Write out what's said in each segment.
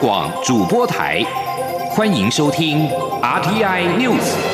广主播台，欢迎收听 RTI News。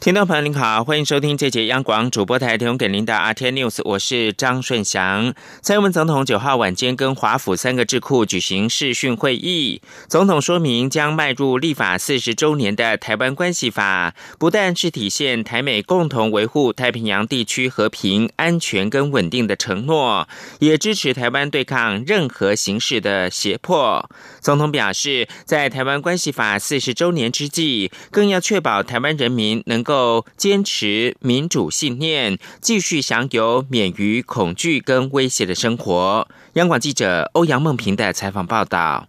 听众朋友您好，欢迎收听这节央广主播台提供给您的 RT News，我是张顺祥。蔡英文总统九号晚间跟华府三个智库举行视讯会议，总统说明将迈入立法四十周年的台湾关系法，不但是体现台美共同维护太平洋地区和平、安全跟稳定的承诺，也支持台湾对抗任何形式的胁迫。总统表示，在台湾关系法四十周年之际，更要确保台湾人民能够够坚持民主信念，继续享有免于恐惧跟威胁的生活。央广记者欧阳梦平的采访报道。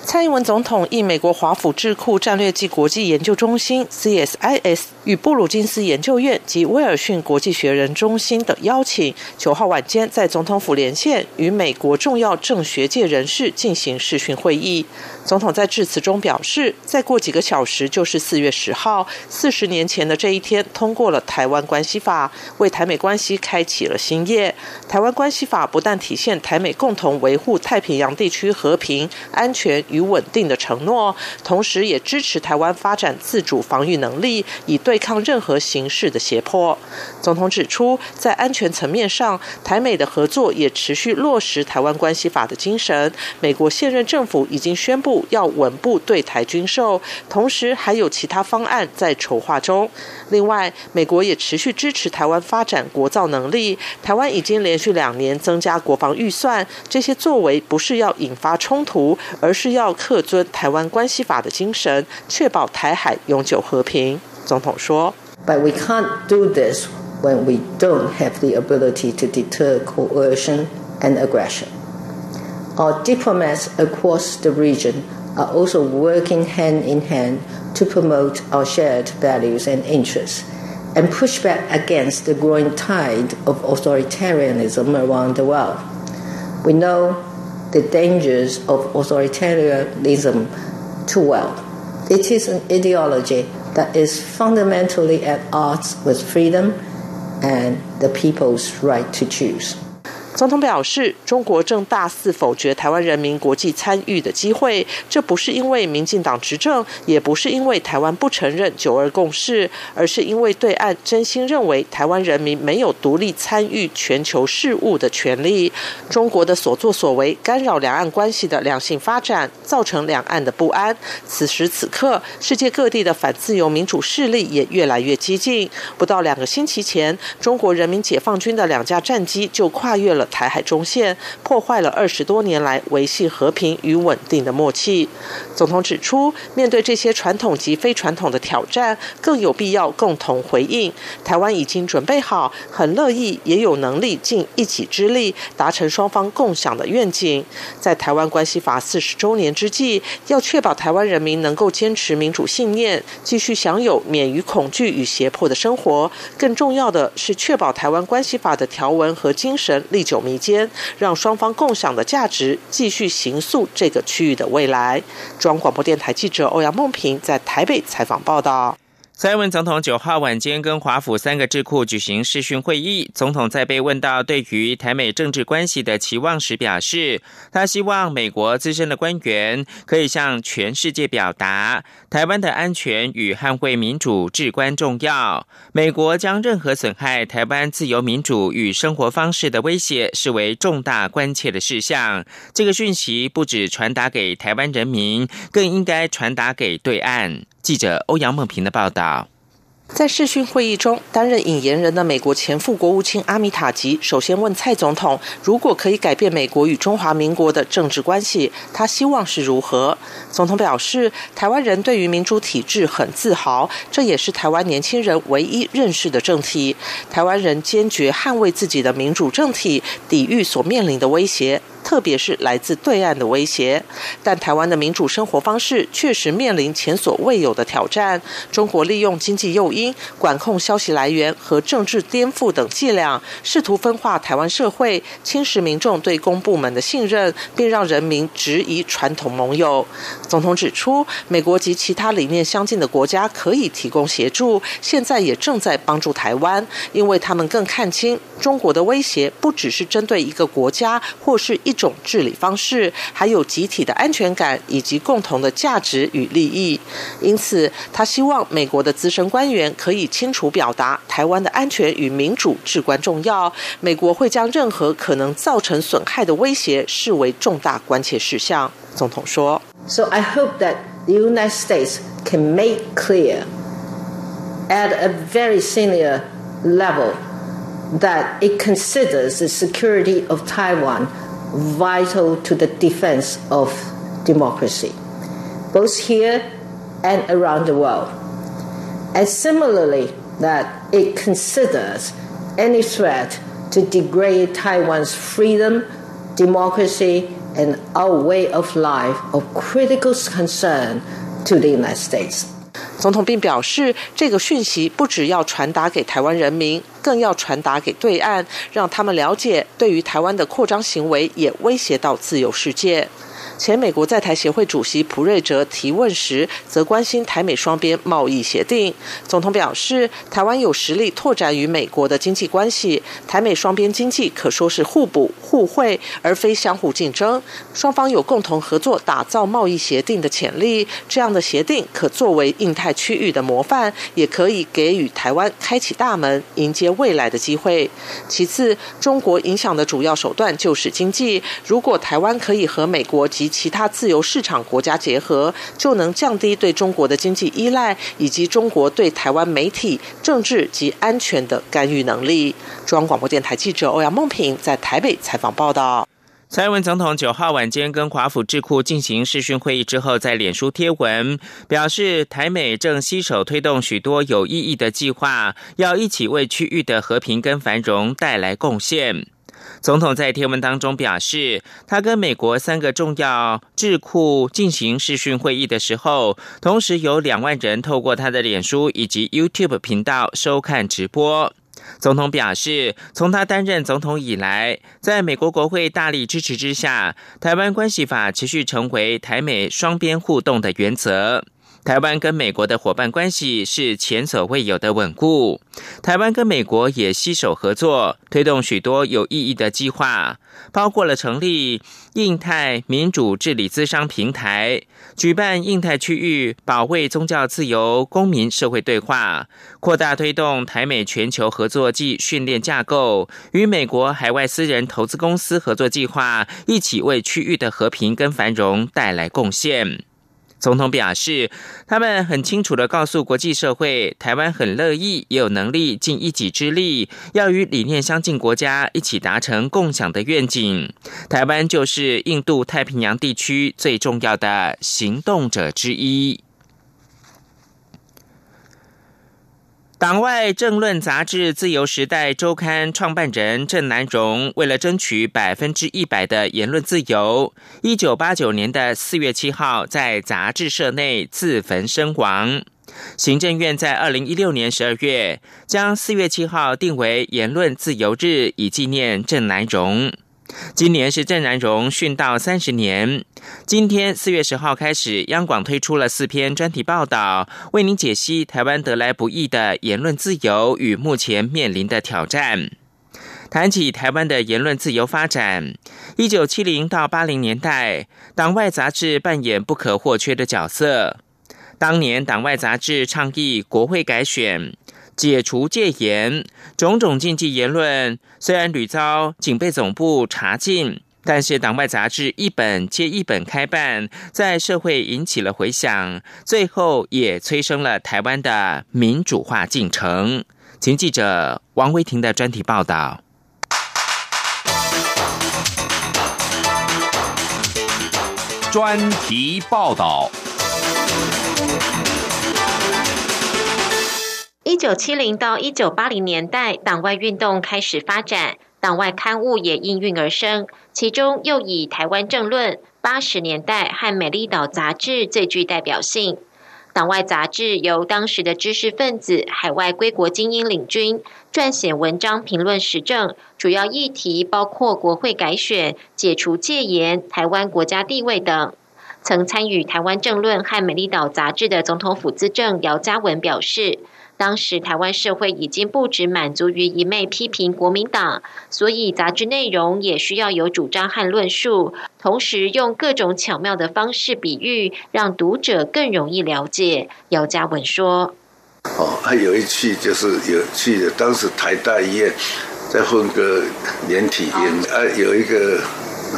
蔡英文总统应美国华府智库战略暨国际研究中心 （CSIS） 与布鲁金斯研究院及威尔逊国际学人中心的邀请，九号晚间在总统府连线，与美国重要政学界人士进行视讯会议。总统在致辞中表示，再过几个小时就是四月十号，四十年前的这一天，通过了《台湾关系法》，为台美关系开启了新页。《台湾关系法》不但体现台美共同维护太平洋地区和平、安全与稳定的承诺，同时也支持台湾发展自主防御能力，以对抗任何形式的胁迫。总统指出，在安全层面上，台美的合作也持续落实《台湾关系法》的精神。美国现任政府已经宣布。要稳步对台军售，同时还有其他方案在筹划中。另外，美国也持续支持台湾发展国造能力。台湾已经连续两年增加国防预算，这些作为不是要引发冲突，而是要恪遵《台湾关系法》的精神，确保台海永久和平。总统说：“But we can't do this when we don't have the ability to deter coercion and aggression. Our diplomats across the region.” are also working hand in hand to promote our shared values and interests and push back against the growing tide of authoritarianism around the world. We know the dangers of authoritarianism too well. It is an ideology that is fundamentally at odds with freedom and the people's right to choose. 总统表示，中国正大肆否决台湾人民国际参与的机会，这不是因为民进党执政，也不是因为台湾不承认九二共识，而是因为对岸真心认为台湾人民没有独立参与全球事务的权利。中国的所作所为干扰两岸关系的良性发展，造成两岸的不安。此时此刻，世界各地的反自由民主势力也越来越激进。不到两个星期前，中国人民解放军的两架战机就跨越了。台海中线破坏了二十多年来维系和平与稳定的默契。总统指出，面对这些传统及非传统的挑战，更有必要共同回应。台湾已经准备好，很乐意，也有能力尽一己之力，达成双方共享的愿景。在台湾关系法四十周年之际，要确保台湾人民能够坚持民主信念，继续享有免于恐惧与胁迫的生活。更重要的是，确保台湾关系法的条文和精神历久。民间，让双方共享的价值继续行塑这个区域的未来。中央广播电台记者欧阳梦平在台北采访报道。蔡英文总统九号晚间跟华府三个智库举行视讯会议。总统在被问到对于台美政治关系的期望时，表示，他希望美国资深的官员可以向全世界表达，台湾的安全与捍卫民主至关重要。美国将任何损害台湾自由民主与生活方式的威胁视为重大关切的事项。这个讯息不止传达给台湾人民，更应该传达给对岸。记者欧阳梦平的报道。在视讯会议中，担任引言人的美国前副国务卿阿米塔吉首先问蔡总统：“如果可以改变美国与中华民国的政治关系，他希望是如何？”总统表示：“台湾人对于民主体制很自豪，这也是台湾年轻人唯一认识的政体。台湾人坚决捍卫自己的民主政体，抵御所面临的威胁。”特别是来自对岸的威胁。但台湾的民主生活方式确实面临前所未有的挑战。中国利用经济诱因、管控消息来源和政治颠覆等伎俩，试图分化台湾社会，侵蚀民众对公部门的信任，并让人民质疑传统盟友。总统指出，美国及其他理念相近的国家可以提供协助，现在也正在帮助台湾，因为他们更看清中国的威胁不只是针对一个国家或是一种治理方式，还有集体的安全感以及共同的价值与利益。因此，他希望美国的资深官员可以清楚表达，台湾的安全与民主至关重要。美国会将任何可能造成损害的威胁视为重大关切事项。总统说：“So I hope that the United States can make clear at a very senior level that it considers the security of Taiwan vital to the defense of democracy, both here and around the world. And similarly, that it considers any threat to degrade Taiwan's freedom, democracy, and our way of life of critical concern to the United States. 总统并表示，这个讯息不只要传达给台湾人民，更要传达给对岸，让他们了解，对于台湾的扩张行为也威胁到自由世界。前美国在台协会主席普瑞哲提问时，则关心台美双边贸易协定。总统表示，台湾有实力拓展与美国的经济关系，台美双边经济可说是互补互惠，而非相互竞争。双方有共同合作打造贸易协定的潜力。这样的协定可作为印太区域的模范，也可以给予台湾开启大门，迎接未来的机会。其次，中国影响的主要手段就是经济。如果台湾可以和美国及其他自由市场国家结合，就能降低对中国的经济依赖，以及中国对台湾媒体、政治及安全的干预能力。中央广播电台记者欧阳梦平在台北采访报道。蔡英文总统九号晚间跟华府智库进行视讯会议之后，在脸书贴文表示，台美正携手推动许多有意义的计划，要一起为区域的和平跟繁荣带来贡献。总统在贴文当中表示，他跟美国三个重要智库进行视讯会议的时候，同时有两万人透过他的脸书以及 YouTube 频道收看直播。总统表示，从他担任总统以来，在美国国会大力支持之下，台湾关系法持续成为台美双边互动的原则。台湾跟美国的伙伴关系是前所未有的稳固。台湾跟美国也携手合作，推动许多有意义的计划，包括了成立印太民主治理资商平台，举办印太区域保卫宗教自由公民社会对话，扩大推动台美全球合作暨训练架构，与美国海外私人投资公司合作计划，一起为区域的和平跟繁荣带来贡献。总统表示，他们很清楚的告诉国际社会，台湾很乐意也有能力尽一己之力，要与理念相近国家一起达成共享的愿景。台湾就是印度太平洋地区最重要的行动者之一。党外政论杂志《自由时代周刊》创办人郑南荣，为了争取百分之一百的言论自由，一九八九年的四月七号在杂志社内自焚身亡。行政院在二零一六年十二月将四月七号定为言论自由日，以纪念郑南荣。今年是郑南荣殉道三十年。今天四月十号开始，央广推出了四篇专题报道，为您解析台湾得来不易的言论自由与目前面临的挑战。谈起台湾的言论自由发展，一九七零到八零年代，党外杂志扮演不可或缺的角色。当年党外杂志倡议国会改选。解除戒严，种种禁忌言论虽然屡遭警备总部查禁，但是党外杂志一本接一本开办，在社会引起了回响，最后也催生了台湾的民主化进程。请记者王维婷的专题报道。专题报道。一九七零到一九八零年代，党外运动开始发展。党外刊物也应运而生，其中又以《台湾政论》八十年代和《美丽岛》杂志最具代表性。党外杂志由当时的知识分子、海外归国精英领军，撰写文章评论时政，主要议题包括国会改选、解除戒严、台湾国家地位等。曾参与《台湾政论》和《美丽岛》杂志的总统府资政姚嘉文表示。当时台湾社会已经不止满足于一昧批评国民党，所以杂志内容也需要有主张和论述，同时用各种巧妙的方式比喻，让读者更容易了解。姚嘉文说：“哦，还有一句就是有趣的，当时台大医院在混个连体婴，啊，有一个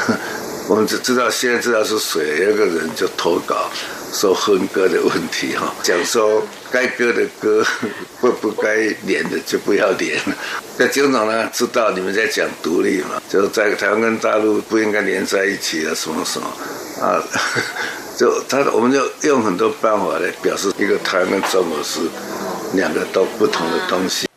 我们只知道现在知道是谁，有个人就投稿。”说分割的问题哈，讲说该割的割，不不该连的就不要连。那警长呢知道你们在讲独立嘛，就是在台湾跟大陆不应该连在一起啊，什么什么 啊，就他我们就用很多办法来表示一个台湾跟中国是两个都不同的东西。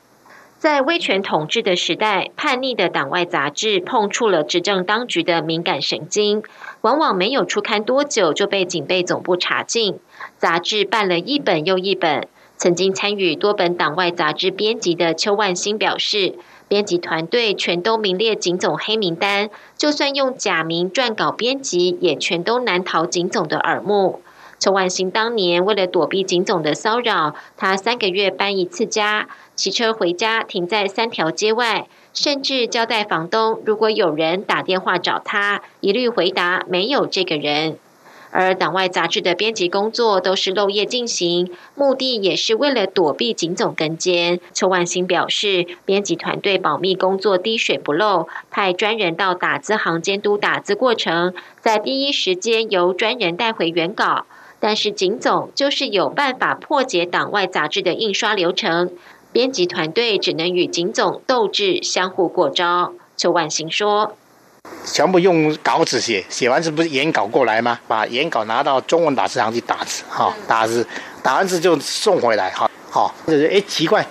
在威权统治的时代，叛逆的党外杂志碰触了执政当局的敏感神经，往往没有出刊多久就被警备总部查禁。杂志办了一本又一本。曾经参与多本党外杂志编辑的邱万兴表示，编辑团队全都名列警总黑名单，就算用假名撰稿编辑，也全都难逃警总的耳目。邱万兴当年为了躲避警总的骚扰，他三个月搬一次家。骑车回家，停在三条街外，甚至交代房东，如果有人打电话找他，一律回答没有这个人。而党外杂志的编辑工作都是漏夜进行，目的也是为了躲避警总跟监。邱万兴表示，编辑团队保密工作滴水不漏，派专人到打字行监督打字过程，在第一时间由专人带回原稿。但是警总就是有办法破解党外杂志的印刷流程。编辑团队只能与警总斗智，相互过招。邱万兴说：“全部用稿纸写，写完字不是原稿过来吗？把原稿拿到中文打字行去打字，哈，打字，打完字就送回来，哈，好。就是哎，奇怪，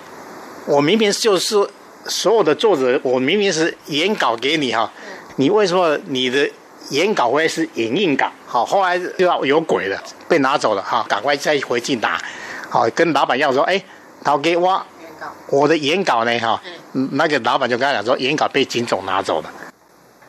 我明明就是所有的作者，我明明是原稿给你，哈，你为什么你的原稿会是影印稿？好，后来就要有鬼了，被拿走了，哈，赶快再回去拿，好，跟老板要说，哎，他给我。”我的原稿呢？哈，那个老板就跟他讲说，原稿被警总拿走了。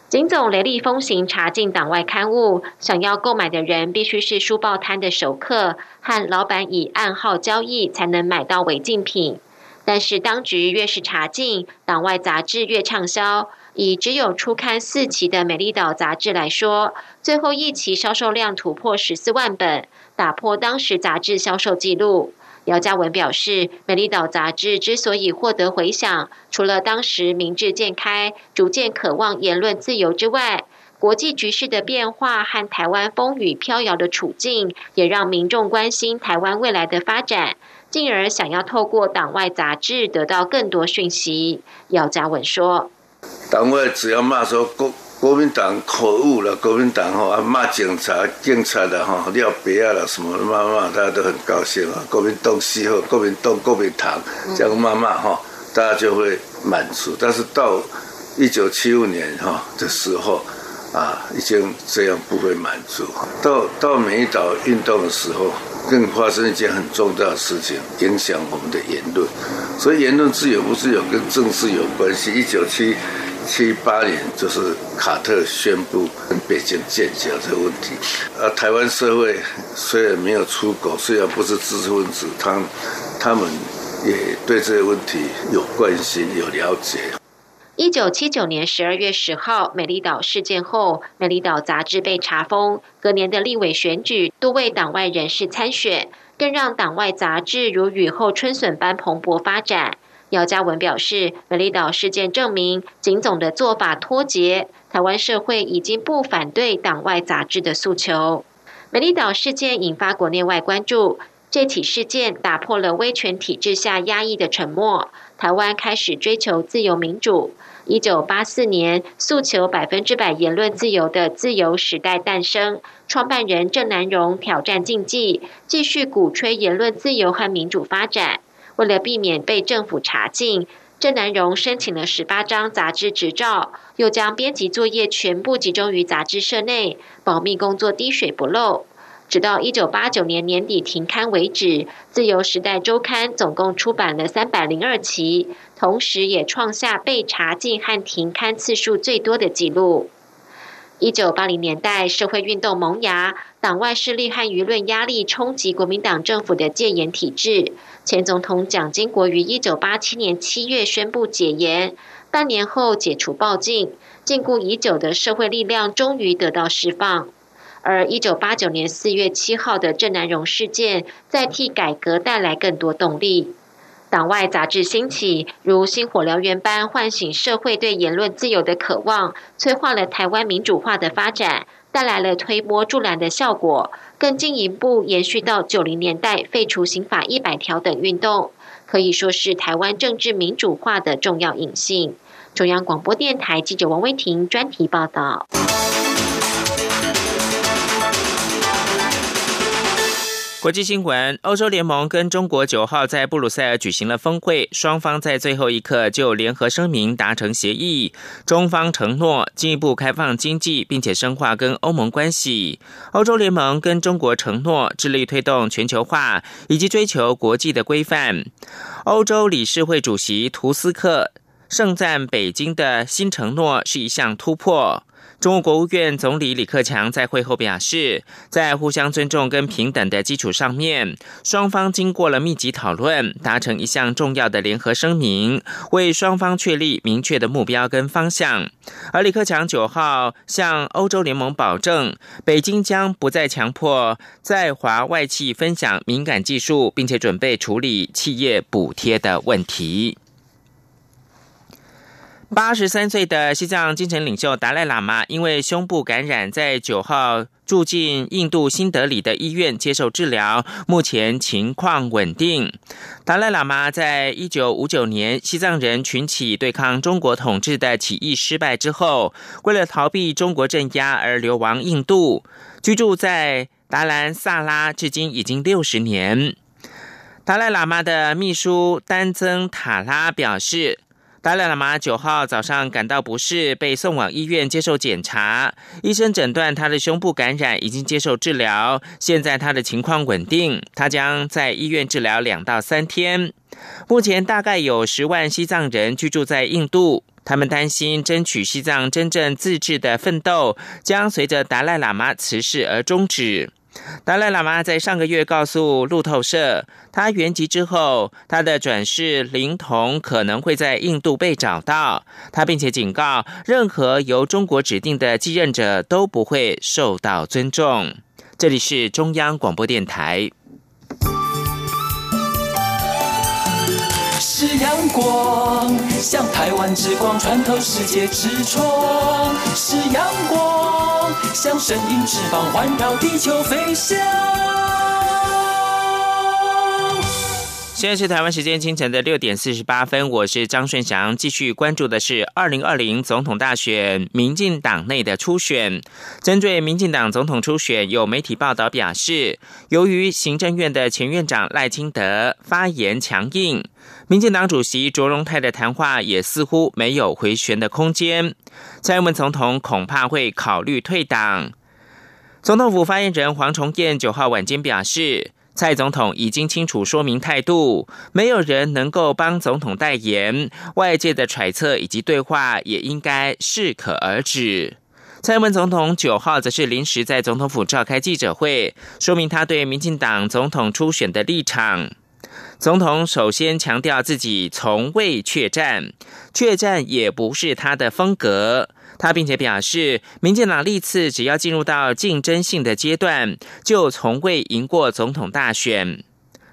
警总雷厉风行查禁党外刊物，想要购买的人必须是书报摊的熟客，和老板以暗号交易才能买到违禁品。但是当局越是查禁，党外杂志越畅销。以只有初刊四期的《美丽岛》杂志来说，最后一期销售量突破十四万本，打破当时杂志销售纪录。姚嘉文表示，《美丽岛》杂志之所以获得回响，除了当时明智渐开、逐渐渴望言论自由之外，国际局势的变化和台湾风雨飘摇的处境，也让民众关心台湾未来的发展，进而想要透过党外杂志得到更多讯息。姚嘉文说：“党外只要骂说国。”国民党可恶了，国民党哈啊骂警察、警察的哈尿别啊了什么骂骂，大家都很高兴啊。国民党西后，国民党国民党这样骂骂哈，大家就会满足。但是到一九七五年哈的时候啊，已经这样不会满足。到到美岛运动的时候，更发生一件很重大的事情，影响我们的言论。所以言论自由不是有跟政治有关系。一九七。七八年就是卡特宣布跟北京建交这个问题，呃，台湾社会虽然没有出口，虽然不是知识分子，他他们也对这个问题有关心、有了解。一九七九年十二月十号，美丽岛事件后，美丽岛杂志被查封。隔年的立委选举，多位党外人士参选，更让党外杂志如雨后春笋般蓬勃发展。姚嘉文表示，美丽岛事件证明，警总的做法脱节，台湾社会已经不反对党外杂志的诉求。美丽岛事件引发国内外关注，这起事件打破了威权体制下压抑的沉默，台湾开始追求自由民主。一九八四年，诉求百分之百言论自由的自由时代诞生，创办人郑南荣挑战禁忌，继续鼓吹言论自由和民主发展。为了避免被政府查禁，郑南荣申请了十八张杂志执照，又将编辑作业全部集中于杂志社内，保密工作滴水不漏。直到一九八九年年底停刊为止，《自由时代周刊》总共出版了三百零二期，同时也创下被查禁和停刊次数最多的纪录。一九八零年代，社会运动萌芽，党外势力和舆论压力冲击国民党政府的戒严体制。前总统蒋经国于一九八七年七月宣布解严，半年后解除报禁，禁锢已久的社会力量终于得到释放。而一九八九年四月七号的郑南荣事件，再替改革带来更多动力。党外杂志兴起，如星火燎原般唤醒社会对言论自由的渴望，催化了台湾民主化的发展，带来了推波助澜的效果，更进一步延续到九零年代废除刑法一百条等运动，可以说是台湾政治民主化的重要引信。中央广播电台记者王威婷专题报道。国际新闻：欧洲联盟跟中国九号在布鲁塞尔举行了峰会，双方在最后一刻就联合声明达成协议。中方承诺进一步开放经济，并且深化跟欧盟关系。欧洲联盟跟中国承诺致力推动全球化以及追求国际的规范。欧洲理事会主席图斯克盛赞北京的新承诺是一项突破。中国国务院总理李克强在会后表示，在互相尊重跟平等的基础上面，双方经过了密集讨论，达成一项重要的联合声明，为双方确立明确的目标跟方向。而李克强九号向欧洲联盟保证，北京将不再强迫在华外企分享敏感技术，并且准备处理企业补贴的问题。八十三岁的西藏精神领袖达赖喇嘛因为胸部感染，在九号住进印度新德里的医院接受治疗，目前情况稳定。达赖喇嘛在一九五九年西藏人群起对抗中国统治的起义失败之后，为了逃避中国镇压而流亡印度，居住在达兰萨拉，至今已经六十年。达赖喇嘛的秘书丹增塔拉表示。达赖喇嘛九号早上感到不适，被送往医院接受检查。医生诊断他的胸部感染，已经接受治疗。现在他的情况稳定，他将在医院治疗两到三天。目前大概有十万西藏人居住在印度，他们担心争取西藏真正自治的奋斗将随着达赖喇嘛辞世而终止。达赖喇嘛在上个月告诉路透社，他原籍之后，他的转世灵童可能会在印度被找到。他并且警告，任何由中国指定的继任者都不会受到尊重。这里是中央广播电台。是阳光，像台湾之光穿透世界之窗；是阳光，像神鹰翅膀环绕地球飞翔。现在是台湾时间清晨的六点四十八分，我是张顺祥，继续关注的是二零二零总统大选，民进党内的初选。针对民进党总统初选，有媒体报道表示，由于行政院的前院长赖清德发言强硬，民进党主席卓荣泰的谈话也似乎没有回旋的空间，蔡英文总统恐怕会考虑退党。总统府发言人黄崇彦九号晚间表示。蔡总统已经清楚说明态度，没有人能够帮总统代言，外界的揣测以及对话也应该适可而止。蔡英文总统九号则是临时在总统府召开记者会，说明他对民进党总统初选的立场。总统首先强调自己从未确战，确战也不是他的风格。他并且表示，民进党历次只要进入到竞争性的阶段，就从未赢过总统大选。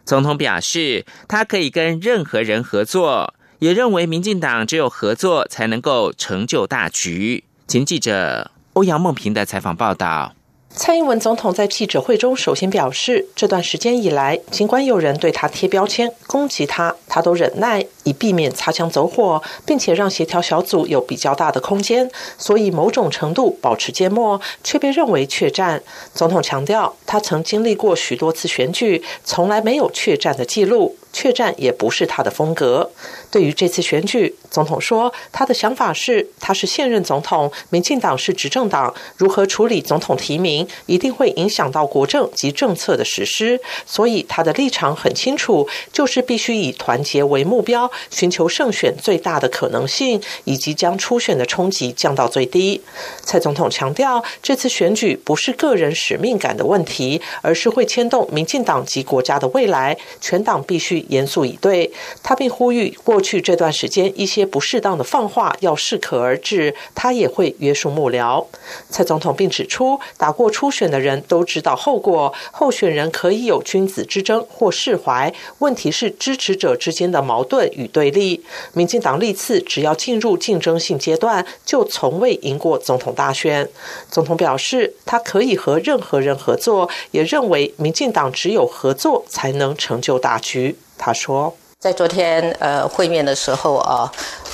总统表示，他可以跟任何人合作，也认为民进党只有合作才能够成就大局。前记者欧阳梦平的采访报道。蔡英文总统在记者会中首先表示，这段时间以来，尽管有人对他贴标签、攻击他，他都忍耐，以避免擦枪走火，并且让协调小组有比较大的空间，所以某种程度保持缄默，却被认为确战。总统强调，他曾经历过许多次选举，从来没有确战的记录。确战也不是他的风格。对于这次选举，总统说他的想法是，他是现任总统，民进党是执政党，如何处理总统提名，一定会影响到国政及政策的实施。所以他的立场很清楚，就是必须以团结为目标，寻求胜选最大的可能性，以及将初选的冲击降到最低。蔡总统强调，这次选举不是个人使命感的问题，而是会牵动民进党及国家的未来，全党必须严肃以对。他并呼吁过。去这段时间，一些不适当的放话要适可而止，他也会约束幕僚。蔡总统并指出，打过初选的人都知道后果，候选人可以有君子之争或释怀，问题是支持者之间的矛盾与对立。民进党历次只要进入竞争性阶段，就从未赢过总统大选。总统表示，他可以和任何人合作，也认为民进党只有合作才能成就大局。他说。在昨天呃会面的时候啊，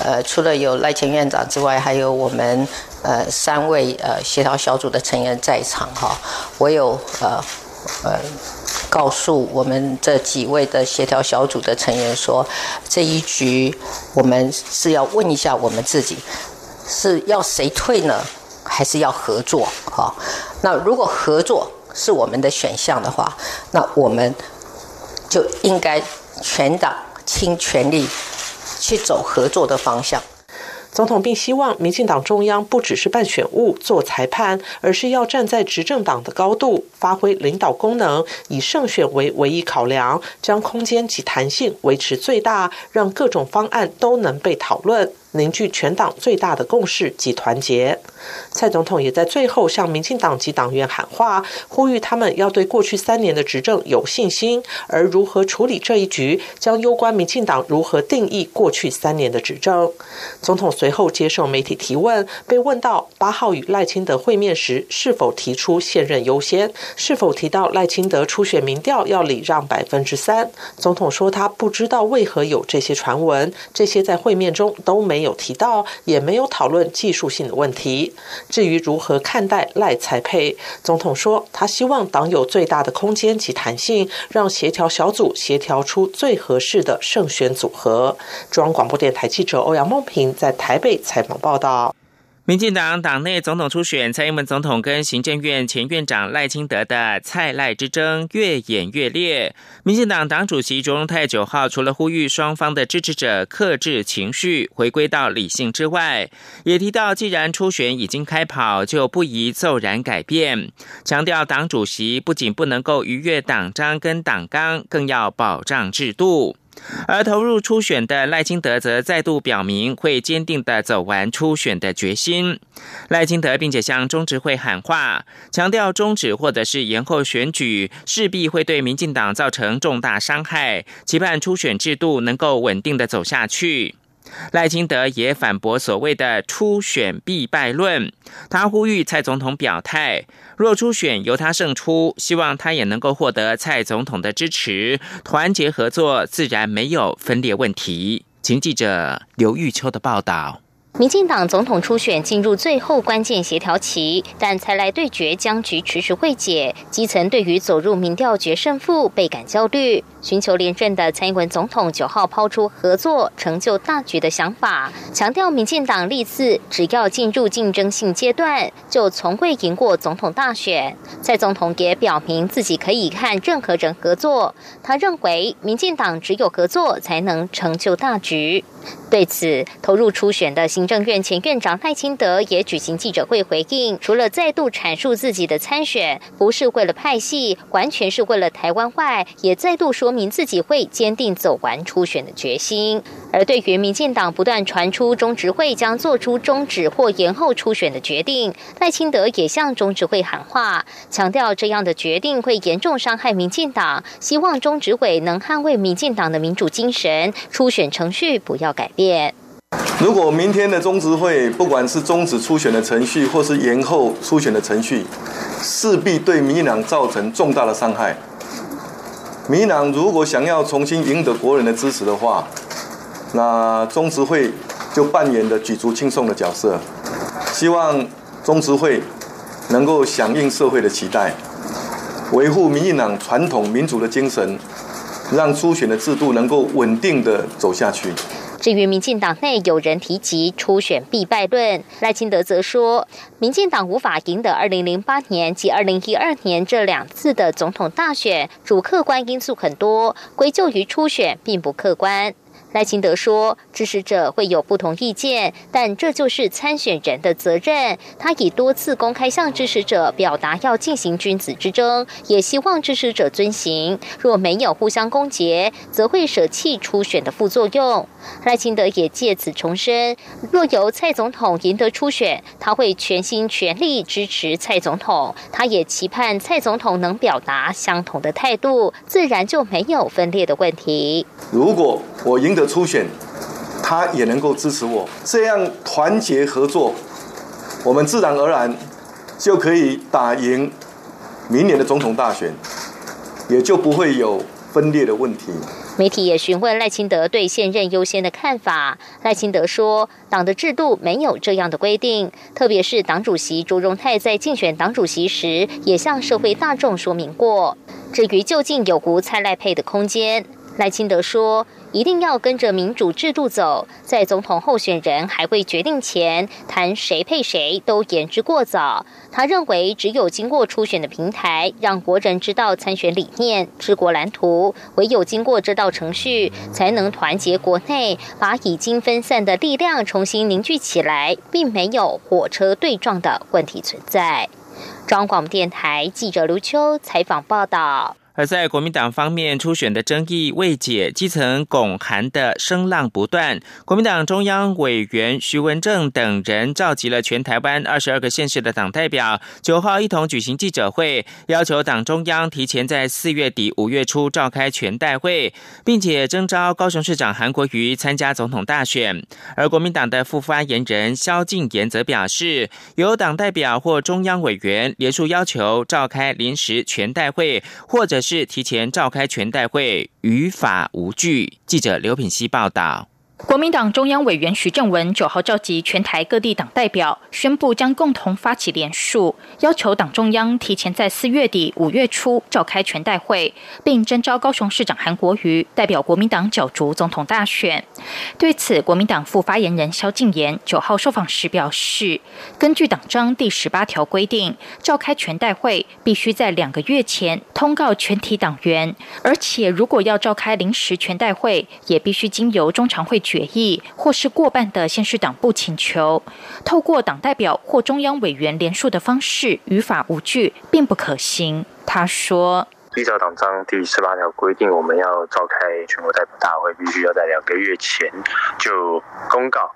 呃除了有赖前院长之外，还有我们呃三位呃协调小组的成员在场哈。我有呃呃告诉我们这几位的协调小组的成员说，这一局我们是要问一下我们自己，是要谁退呢，还是要合作？哈，那如果合作是我们的选项的话，那我们就应该全党。倾全力去走合作的方向。总统并希望民进党中央不只是办选务、做裁判，而是要站在执政党的高度，发挥领导功能，以胜选为唯一考量，将空间及弹性维持最大，让各种方案都能被讨论。凝聚全党最大的共识及团结。蔡总统也在最后向民进党及党员喊话，呼吁他们要对过去三年的执政有信心。而如何处理这一局，将攸关民进党如何定义过去三年的执政。总统随后接受媒体提问，被问到八号与赖清德会面时是否提出现任优先，是否提到赖清德初选民调要礼让百分之三。总统说他不知道为何有这些传闻，这些在会面中都没。没有提到，也没有讨论技术性的问题。至于如何看待赖才配，总统说，他希望党有最大的空间及弹性，让协调小组协调出最合适的胜选组合。中央广播电台记者欧阳梦平在台北采访报道。民进党党内总统初选，蔡英文总统跟行政院前院长赖清德的蔡赖之争越演越烈。民进党党主席卓荣泰九号除了呼吁双方的支持者克制情绪，回归到理性之外，也提到既然初选已经开跑，就不宜骤然改变。强调党主席不仅不能够逾越党章跟党纲，更要保障制度。而投入初选的赖清德则再度表明会坚定的走完初选的决心。赖清德并且向中执会喊话，强调终止或者是延后选举势必会对民进党造成重大伤害，期盼初选制度能够稳定的走下去。赖清德也反驳所谓的初选必败论，他呼吁蔡总统表态，若初选由他胜出，希望他也能够获得蔡总统的支持，团结合作，自然没有分裂问题。请记者刘玉秋的报道。民进党总统初选进入最后关键协调期，但才来对决僵局迟迟未解，基层对于走入民调决胜负倍感焦虑。寻求连任的蔡英文总统九号抛出合作成就大局的想法，强调民进党历次只要进入竞争性阶段，就从未赢过总统大选。蔡总统也表明自己可以和任何人合作，他认为民进党只有合作才能成就大局。对此，投入初选的行政院前院长赖清德也举行记者会回应，除了再度阐述自己的参选不是为了派系，完全是为了台湾外，也再度说明民自己会坚定走完初选的决心。而对于民进党不断传出中执会将做出终止或延后初选的决定，赖清德也向中执会喊话，强调这样的决定会严重伤害民进党，希望中执委能捍卫民进党的民主精神，初选程序不要改。变。如果明天的中执会不管是终止初选的程序，或是延后初选的程序，势必对民进党造成重大的伤害。民进党如果想要重新赢得国人的支持的话，那中执会就扮演的举足轻重的角色。希望中执会能够响应社会的期待，维护民进党传统民主的精神。让初选的制度能够稳定的走下去。至于民进党内有人提及初选必败论，赖清德则说，民进党无法赢得二零零八年及二零一二年这两次的总统大选，主客观因素很多，归咎于初选并不客观。赖清德说：“支持者会有不同意见，但这就是参选人的责任。他已多次公开向支持者表达要进行君子之争，也希望支持者遵行。若没有互相攻讦，则会舍弃初选的副作用。”赖清德也借此重申：若由蔡总统赢得初选，他会全心全力支持蔡总统。他也期盼蔡总统能表达相同的态度，自然就没有分裂的问题。如果我赢的初选，他也能够支持我，这样团结合作，我们自然而然就可以打赢明年的总统大选，也就不会有分裂的问题。媒体也询问赖清德对现任优先的看法，赖清德说，党的制度没有这样的规定，特别是党主席卓荣泰在竞选党主席时，也向社会大众说明过。至于究竟有无蔡赖配的空间，赖清德说。一定要跟着民主制度走，在总统候选人还未决定前，谈谁配谁都言之过早。他认为，只有经过初选的平台，让国人知道参选理念、治国蓝图，唯有经过这道程序，才能团结国内，把已经分散的力量重新凝聚起来，并没有火车对撞的问题存在。中广电台记者卢秋采访报道。而在国民党方面，初选的争议未解，基层拱韩的声浪不断。国民党中央委员徐文正等人召集了全台湾二十二个县市的党代表，九号一同举行记者会，要求党中央提前在四月底五月初召开全代会，并且征召高雄市长韩国瑜参加总统大选。而国民党的副发言人萧敬言则表示，有党代表或中央委员连署要求召开临时全代会，或者是提前召开全代会，于法无据。记者刘品希报道。国民党中央委员徐正文九号召集全台各地党代表，宣布将共同发起联署，要求党中央提前在四月底、五月初召开全代会，并征召高雄市长韩国瑜代表国民党角逐总统大选。对此，国民党副发言人萧敬言九号受访时表示，根据党章第十八条规定，召开全代会必须在两个月前通告全体党员，而且如果要召开临时全代会，也必须经由中常会。决议或是过半的县市党部请求，透过党代表或中央委员联署的方式，于法无据，并不可行。他说：“依照党章第十八条规定，我们要召开全国代表大会，必须要在两个月前就公告，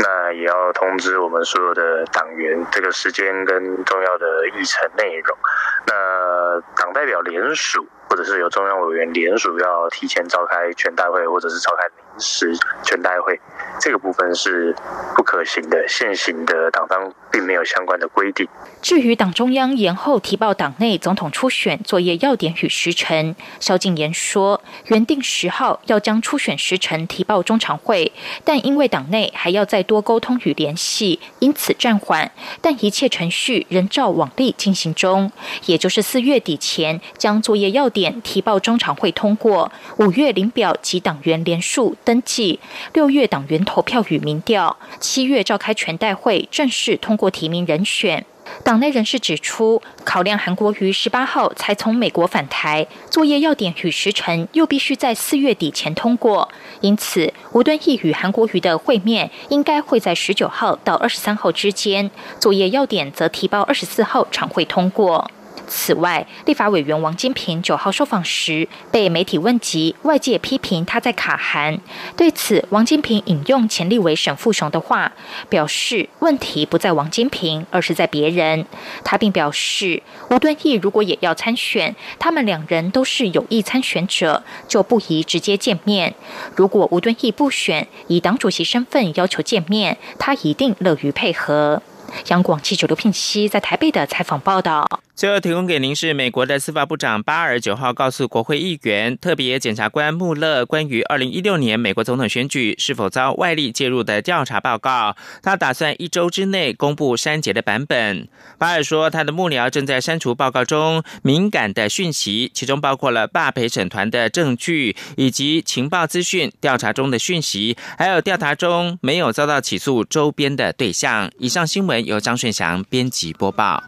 那也要通知我们所有的党员这个时间跟重要的议程内容。那党代表联署，或者是有中央委员联署，要提前召开全大会，或者是召开。”十全代会，这个部分是不可行的。现行的党章并没有相关的规定。至于党中央延后提报党内总统初选作业要点与时程，萧敬言说，原定十号要将初选时程提报中常会，但因为党内还要再多沟通与联系，因此暂缓。但一切程序仍照往例进行中，也就是四月底前将作业要点提报中常会通过，五月领表及党员联署。登记六月党员投票与民调，七月召开全代会正式通过提名人选。党内人士指出，考量韩国瑜十八号才从美国返台，作业要点与时程又必须在四月底前通过，因此吴敦义与韩国瑜的会面应该会在十九号到二十三号之间，作业要点则提报二十四号常会通过。此外，立法委员王金平九号受访时被媒体问及，外界批评他在卡韩。对此，王金平引用前立委沈富雄的话，表示问题不在王金平，而是在别人。他并表示，吴敦义如果也要参选，他们两人都是有意参选者，就不宜直接见面。如果吴敦义不选，以党主席身份要求见面，他一定乐于配合。央广记者刘聘熙在台北的采访报道。最后提供给您是美国的司法部长巴尔九号告诉国会议员，特别检察官穆勒关于二零一六年美国总统选举是否遭外力介入的调查报告，他打算一周之内公布删节的版本。巴尔说，他的幕僚正在删除报告中敏感的讯息，其中包括了罢陪审团的证据以及情报资讯、调查中的讯息，还有调查中没有遭到起诉周边的对象。以上新闻由张顺祥编辑播报。